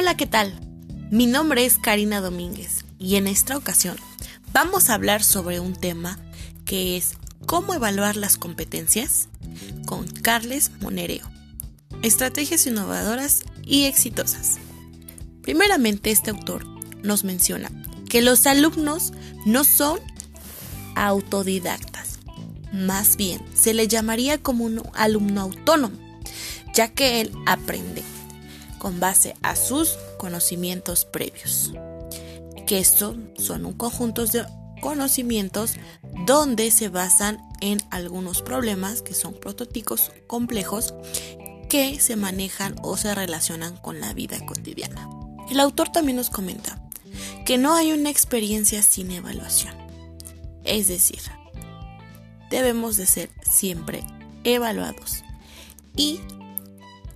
Hola, ¿qué tal? Mi nombre es Karina Domínguez y en esta ocasión vamos a hablar sobre un tema que es cómo evaluar las competencias con Carles Monereo. Estrategias innovadoras y exitosas. Primeramente, este autor nos menciona que los alumnos no son autodidactas, más bien se le llamaría como un alumno autónomo, ya que él aprende con base a sus conocimientos previos, que estos son un conjunto de conocimientos donde se basan en algunos problemas que son prototipos complejos que se manejan o se relacionan con la vida cotidiana. El autor también nos comenta que no hay una experiencia sin evaluación. Es decir, debemos de ser siempre evaluados y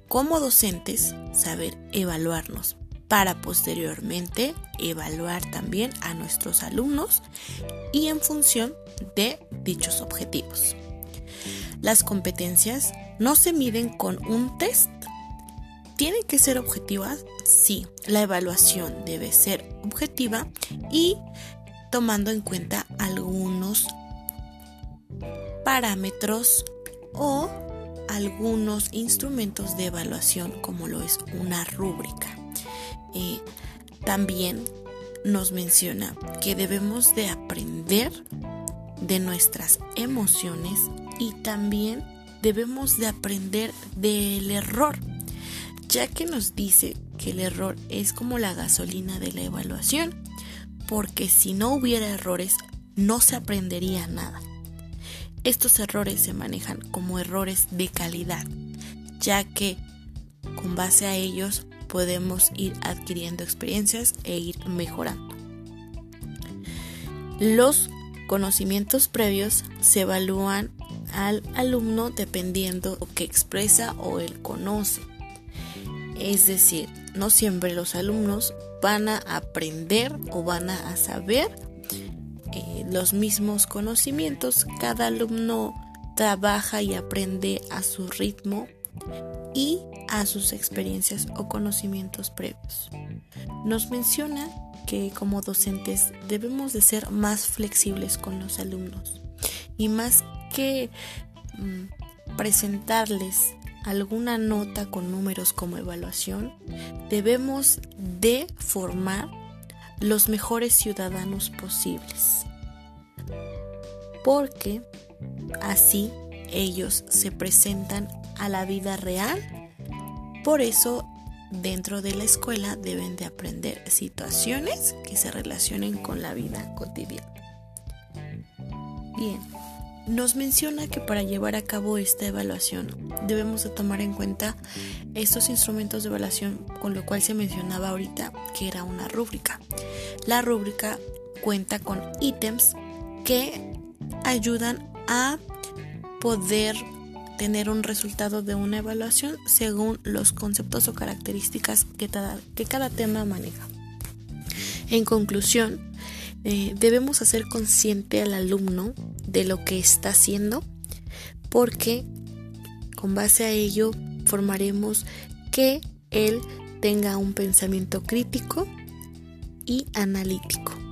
como docentes saber evaluarnos para posteriormente evaluar también a nuestros alumnos y en función de dichos objetivos. Las competencias no se miden con un test. ¿Tienen que ser objetivas? Sí, la evaluación debe ser objetiva y tomando en cuenta algunos parámetros o algunos instrumentos de evaluación como lo es una rúbrica. Eh, también nos menciona que debemos de aprender de nuestras emociones y también debemos de aprender del error, ya que nos dice que el error es como la gasolina de la evaluación, porque si no hubiera errores no se aprendería nada. Estos errores se manejan como errores de calidad, ya que con base a ellos podemos ir adquiriendo experiencias e ir mejorando. Los conocimientos previos se evalúan al alumno dependiendo lo que expresa o él conoce. Es decir, no siempre los alumnos van a aprender o van a saber eh, los mismos conocimientos. Cada alumno trabaja y aprende a su ritmo y a sus experiencias o conocimientos previos. Nos menciona que como docentes debemos de ser más flexibles con los alumnos y más que mm, presentarles alguna nota con números como evaluación, debemos de formar los mejores ciudadanos posibles. Porque así ellos se presentan a la vida real. Por eso dentro de la escuela deben de aprender situaciones que se relacionen con la vida cotidiana. Bien, nos menciona que para llevar a cabo esta evaluación debemos de tomar en cuenta estos instrumentos de evaluación con lo cual se mencionaba ahorita que era una rúbrica. La rúbrica cuenta con ítems que ayudan a poder tener un resultado de una evaluación según los conceptos o características que, que cada tema maneja. En conclusión, eh, debemos hacer consciente al alumno de lo que está haciendo porque con base a ello formaremos que él tenga un pensamiento crítico y analítico.